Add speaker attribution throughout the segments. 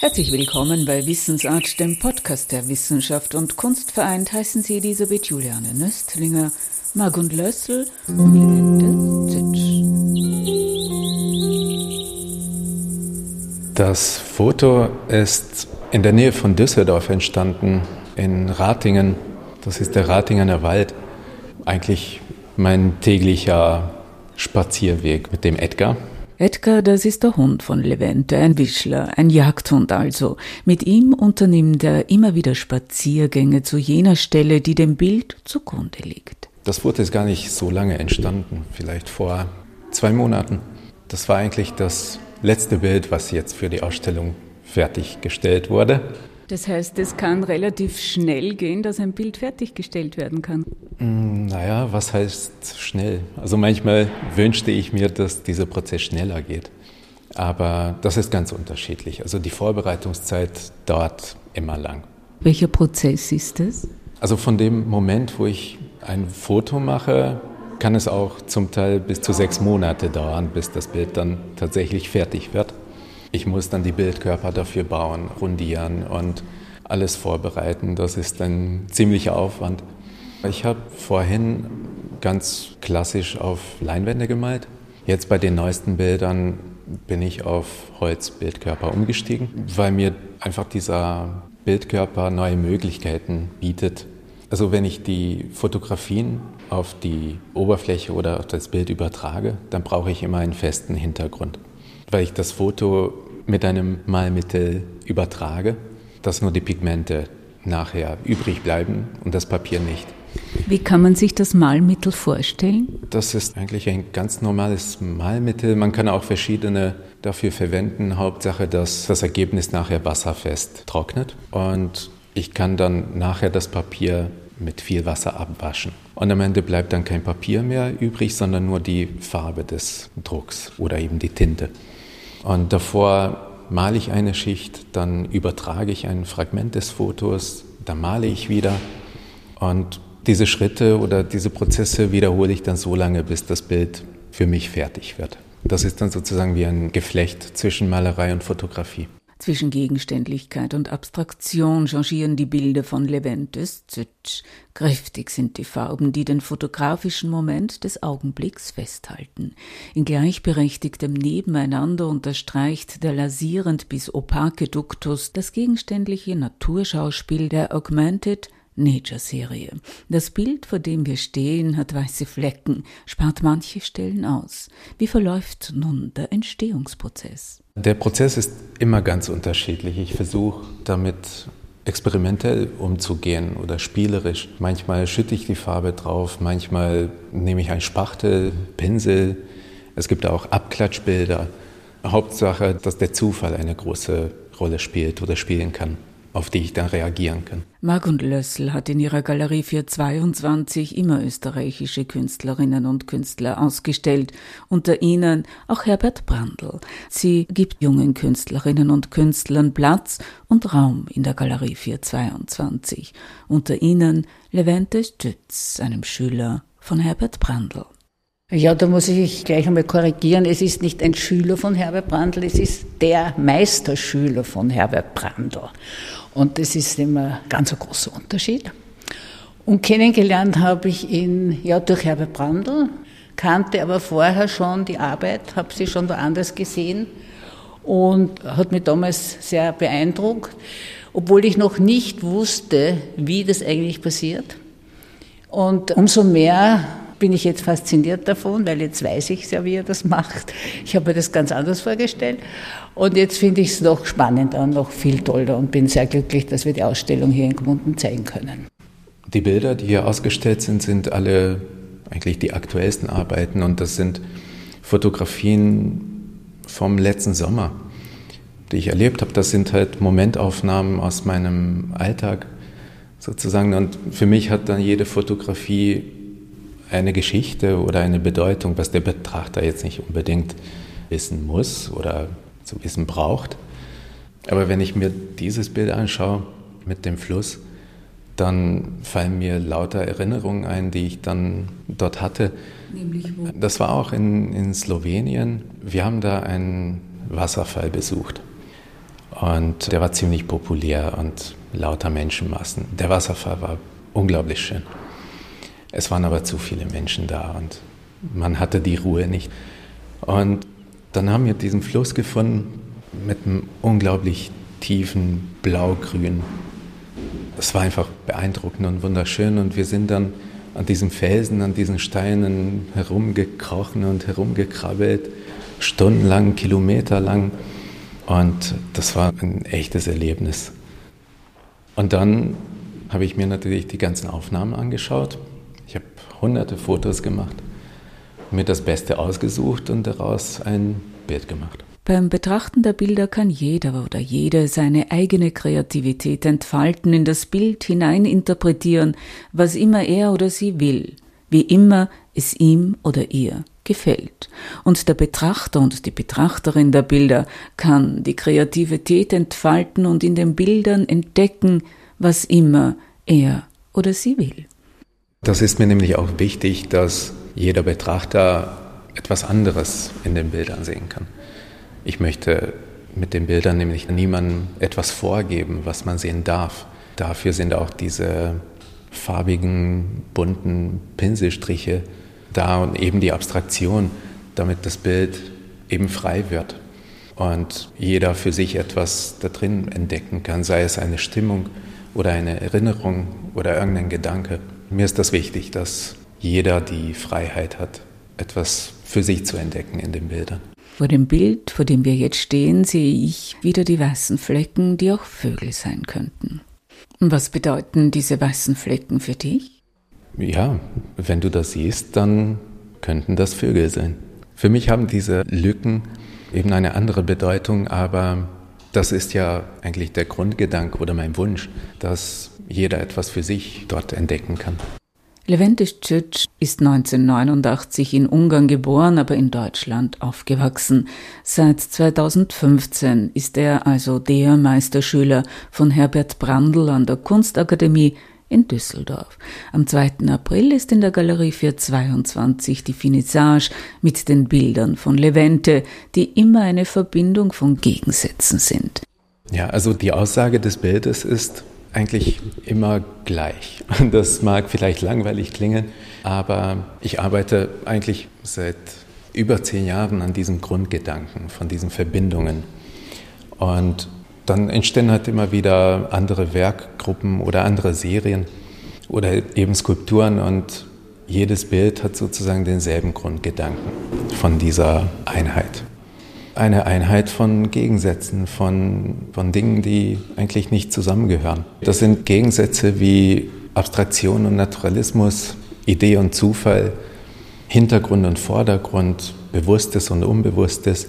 Speaker 1: Herzlich willkommen bei Wissensart, dem Podcast der Wissenschaft und Kunst vereint. Heißen Sie Elisabeth Juliane Nöstlinger, Margund Lössel und Levente Zitsch.
Speaker 2: Das Foto ist in der Nähe von Düsseldorf entstanden, in Ratingen. Das ist der Ratingener Wald. Eigentlich mein täglicher Spazierweg mit dem Edgar.
Speaker 1: Edgar, das ist der Hund von Levente, ein Wischler, ein Jagdhund also. Mit ihm unternimmt er immer wieder Spaziergänge zu jener Stelle, die dem Bild zugrunde liegt.
Speaker 2: Das Foto ist gar nicht so lange entstanden, vielleicht vor zwei Monaten. Das war eigentlich das letzte Bild, was jetzt für die Ausstellung fertiggestellt wurde.
Speaker 1: Das heißt, es kann relativ schnell gehen, dass ein Bild fertiggestellt werden kann.
Speaker 2: Mm, naja, was heißt schnell? Also manchmal wünschte ich mir, dass dieser Prozess schneller geht. Aber das ist ganz unterschiedlich. Also die Vorbereitungszeit dauert immer lang.
Speaker 1: Welcher Prozess ist es?
Speaker 2: Also von dem Moment, wo ich ein Foto mache, kann es auch zum Teil bis zu sechs Monate dauern, bis das Bild dann tatsächlich fertig wird. Ich muss dann die Bildkörper dafür bauen, rundieren und alles vorbereiten. Das ist ein ziemlicher Aufwand. Ich habe vorhin ganz klassisch auf Leinwände gemalt. Jetzt bei den neuesten Bildern bin ich auf Holzbildkörper umgestiegen, weil mir einfach dieser Bildkörper neue Möglichkeiten bietet. Also wenn ich die Fotografien auf die Oberfläche oder auf das Bild übertrage, dann brauche ich immer einen festen Hintergrund weil ich das Foto mit einem Malmittel übertrage, dass nur die Pigmente nachher übrig bleiben und das Papier nicht.
Speaker 1: Wie kann man sich das Malmittel vorstellen?
Speaker 2: Das ist eigentlich ein ganz normales Malmittel. Man kann auch verschiedene dafür verwenden. Hauptsache, dass das Ergebnis nachher wasserfest trocknet. Und ich kann dann nachher das Papier mit viel Wasser abwaschen. Und am Ende bleibt dann kein Papier mehr übrig, sondern nur die Farbe des Drucks oder eben die Tinte. Und davor male ich eine Schicht, dann übertrage ich ein Fragment des Fotos, dann male ich wieder. Und diese Schritte oder diese Prozesse wiederhole ich dann so lange, bis das Bild für mich fertig wird. Das ist dann sozusagen wie ein Geflecht zwischen Malerei und Fotografie.
Speaker 1: Zwischen Gegenständlichkeit und Abstraktion changieren die Bilder von Leventes Zütsch. Kräftig sind die Farben, die den fotografischen Moment des Augenblicks festhalten. In gleichberechtigtem Nebeneinander unterstreicht der lasierend bis opake Duktus das gegenständliche Naturschauspiel der Augmented Nature-Serie. Das Bild, vor dem wir stehen, hat weiße Flecken, spart manche Stellen aus. Wie verläuft nun der Entstehungsprozess?
Speaker 2: Der Prozess ist immer ganz unterschiedlich. Ich versuche damit experimentell umzugehen oder spielerisch. Manchmal schütte ich die Farbe drauf, manchmal nehme ich einen Spachtel, Pinsel. Es gibt auch Abklatschbilder. Hauptsache, dass der Zufall eine große Rolle spielt oder spielen kann auf die ich dann reagieren kann.
Speaker 1: Margund Lössl hat in ihrer Galerie 422 immer österreichische Künstlerinnen und Künstler ausgestellt, unter ihnen auch Herbert Brandl. Sie gibt jungen Künstlerinnen und Künstlern Platz und Raum in der Galerie 422, unter ihnen Levente Stütz, einem Schüler von Herbert Brandl.
Speaker 3: Ja, da muss ich gleich einmal korrigieren. Es ist nicht ein Schüler von Herbert Brandl, es ist der Meisterschüler von Herbert Brandl. Und das ist immer ein ganz großer Unterschied. Und kennengelernt habe ich ihn ja durch Herbert Brandl, kannte aber vorher schon die Arbeit, habe sie schon woanders gesehen und hat mich damals sehr beeindruckt, obwohl ich noch nicht wusste, wie das eigentlich passiert. Und umso mehr bin ich jetzt fasziniert davon, weil jetzt weiß ich ja, wie er das macht. Ich habe mir das ganz anders vorgestellt. Und jetzt finde ich es noch spannender und noch viel toller und bin sehr glücklich, dass wir die Ausstellung hier in Gmunden zeigen können.
Speaker 2: Die Bilder, die hier ausgestellt sind, sind alle eigentlich die aktuellsten Arbeiten und das sind Fotografien vom letzten Sommer, die ich erlebt habe. Das sind halt Momentaufnahmen aus meinem Alltag sozusagen und für mich hat dann jede Fotografie eine Geschichte oder eine Bedeutung, was der Betrachter jetzt nicht unbedingt wissen muss oder zu wissen braucht. Aber wenn ich mir dieses Bild anschaue mit dem Fluss, dann fallen mir lauter Erinnerungen ein, die ich dann dort hatte. Nämlich wo? Das war auch in, in Slowenien. Wir haben da einen Wasserfall besucht. Und der war ziemlich populär und lauter Menschenmassen. Der Wasserfall war unglaublich schön. Es waren aber zu viele Menschen da und man hatte die Ruhe nicht. Und dann haben wir diesen Fluss gefunden mit einem unglaublich tiefen Blaugrün. Das war einfach beeindruckend und wunderschön und wir sind dann an diesen Felsen, an diesen Steinen herumgekrochen und herumgekrabbelt, stundenlang, kilometerlang. Und das war ein echtes Erlebnis. Und dann habe ich mir natürlich die ganzen Aufnahmen angeschaut. Hunderte Fotos gemacht, mir das Beste ausgesucht und daraus ein Bild gemacht.
Speaker 1: Beim Betrachten der Bilder kann jeder oder jede seine eigene Kreativität entfalten, in das Bild hineininterpretieren, was immer er oder sie will, wie immer es ihm oder ihr gefällt. Und der Betrachter und die Betrachterin der Bilder kann die Kreativität entfalten und in den Bildern entdecken, was immer er oder sie will.
Speaker 2: Das ist mir nämlich auch wichtig, dass jeder Betrachter etwas anderes in den Bildern sehen kann. Ich möchte mit den Bildern nämlich niemandem etwas vorgeben, was man sehen darf. Dafür sind auch diese farbigen, bunten Pinselstriche da und eben die Abstraktion, damit das Bild eben frei wird und jeder für sich etwas da drin entdecken kann, sei es eine Stimmung oder eine Erinnerung oder irgendein Gedanke. Mir ist das wichtig, dass jeder die Freiheit hat, etwas für sich zu entdecken in den Bildern.
Speaker 1: Vor dem Bild, vor dem wir jetzt stehen, sehe ich wieder die weißen Flecken, die auch Vögel sein könnten. Was bedeuten diese weißen Flecken für dich?
Speaker 2: Ja, wenn du das siehst, dann könnten das Vögel sein. Für mich haben diese Lücken eben eine andere Bedeutung, aber das ist ja eigentlich der Grundgedanke oder mein Wunsch, dass jeder etwas für sich dort entdecken kann.
Speaker 1: Leventis Czic ist 1989 in Ungarn geboren, aber in Deutschland aufgewachsen. Seit 2015 ist er also der Meisterschüler von Herbert Brandl an der Kunstakademie in Düsseldorf. Am 2. April ist in der Galerie 422 die Finissage mit den Bildern von Levente, die immer eine Verbindung von Gegensätzen sind.
Speaker 2: Ja, also die Aussage des Bildes ist, eigentlich immer gleich. Das mag vielleicht langweilig klingen, aber ich arbeite eigentlich seit über zehn Jahren an diesen Grundgedanken, von diesen Verbindungen. Und dann entstehen halt immer wieder andere Werkgruppen oder andere Serien oder eben Skulpturen und jedes Bild hat sozusagen denselben Grundgedanken von dieser Einheit eine Einheit von Gegensätzen, von, von Dingen, die eigentlich nicht zusammengehören. Das sind Gegensätze wie Abstraktion und Naturalismus, Idee und Zufall, Hintergrund und Vordergrund, Bewusstes und Unbewusstes.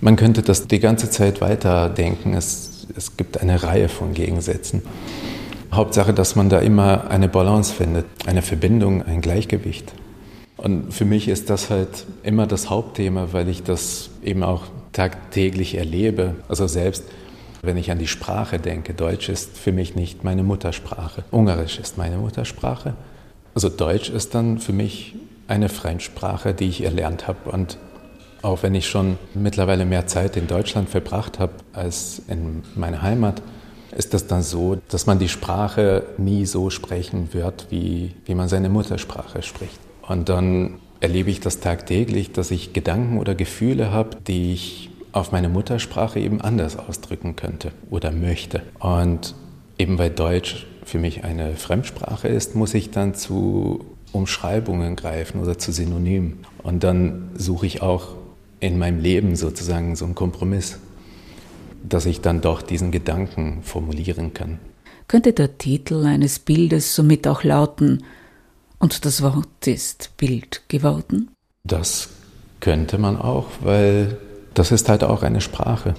Speaker 2: Man könnte das die ganze Zeit weiterdenken. Es, es gibt eine Reihe von Gegensätzen. Hauptsache, dass man da immer eine Balance findet, eine Verbindung, ein Gleichgewicht. Und für mich ist das halt immer das Hauptthema, weil ich das eben auch tagtäglich erlebe. Also selbst wenn ich an die Sprache denke, Deutsch ist für mich nicht meine Muttersprache. Ungarisch ist meine Muttersprache. Also Deutsch ist dann für mich eine Fremdsprache, die ich erlernt habe. Und auch wenn ich schon mittlerweile mehr Zeit in Deutschland verbracht habe als in meiner Heimat, ist das dann so, dass man die Sprache nie so sprechen wird, wie, wie man seine Muttersprache spricht. Und dann erlebe ich das tagtäglich, dass ich Gedanken oder Gefühle habe, die ich auf meine Muttersprache eben anders ausdrücken könnte oder möchte. Und eben weil Deutsch für mich eine Fremdsprache ist, muss ich dann zu Umschreibungen greifen oder zu Synonymen. Und dann suche ich auch in meinem Leben sozusagen so einen Kompromiss, dass ich dann doch diesen Gedanken formulieren kann.
Speaker 1: Könnte der Titel eines Bildes somit auch lauten, und das Wort ist Bild geworden?
Speaker 2: Das könnte man auch, weil das ist halt auch eine Sprache.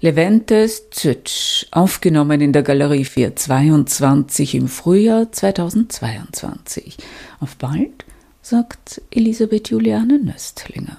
Speaker 1: Leventes Zütsch, aufgenommen in der Galerie 422 im Frühjahr 2022. Auf bald, sagt Elisabeth Juliane Nöstlinger.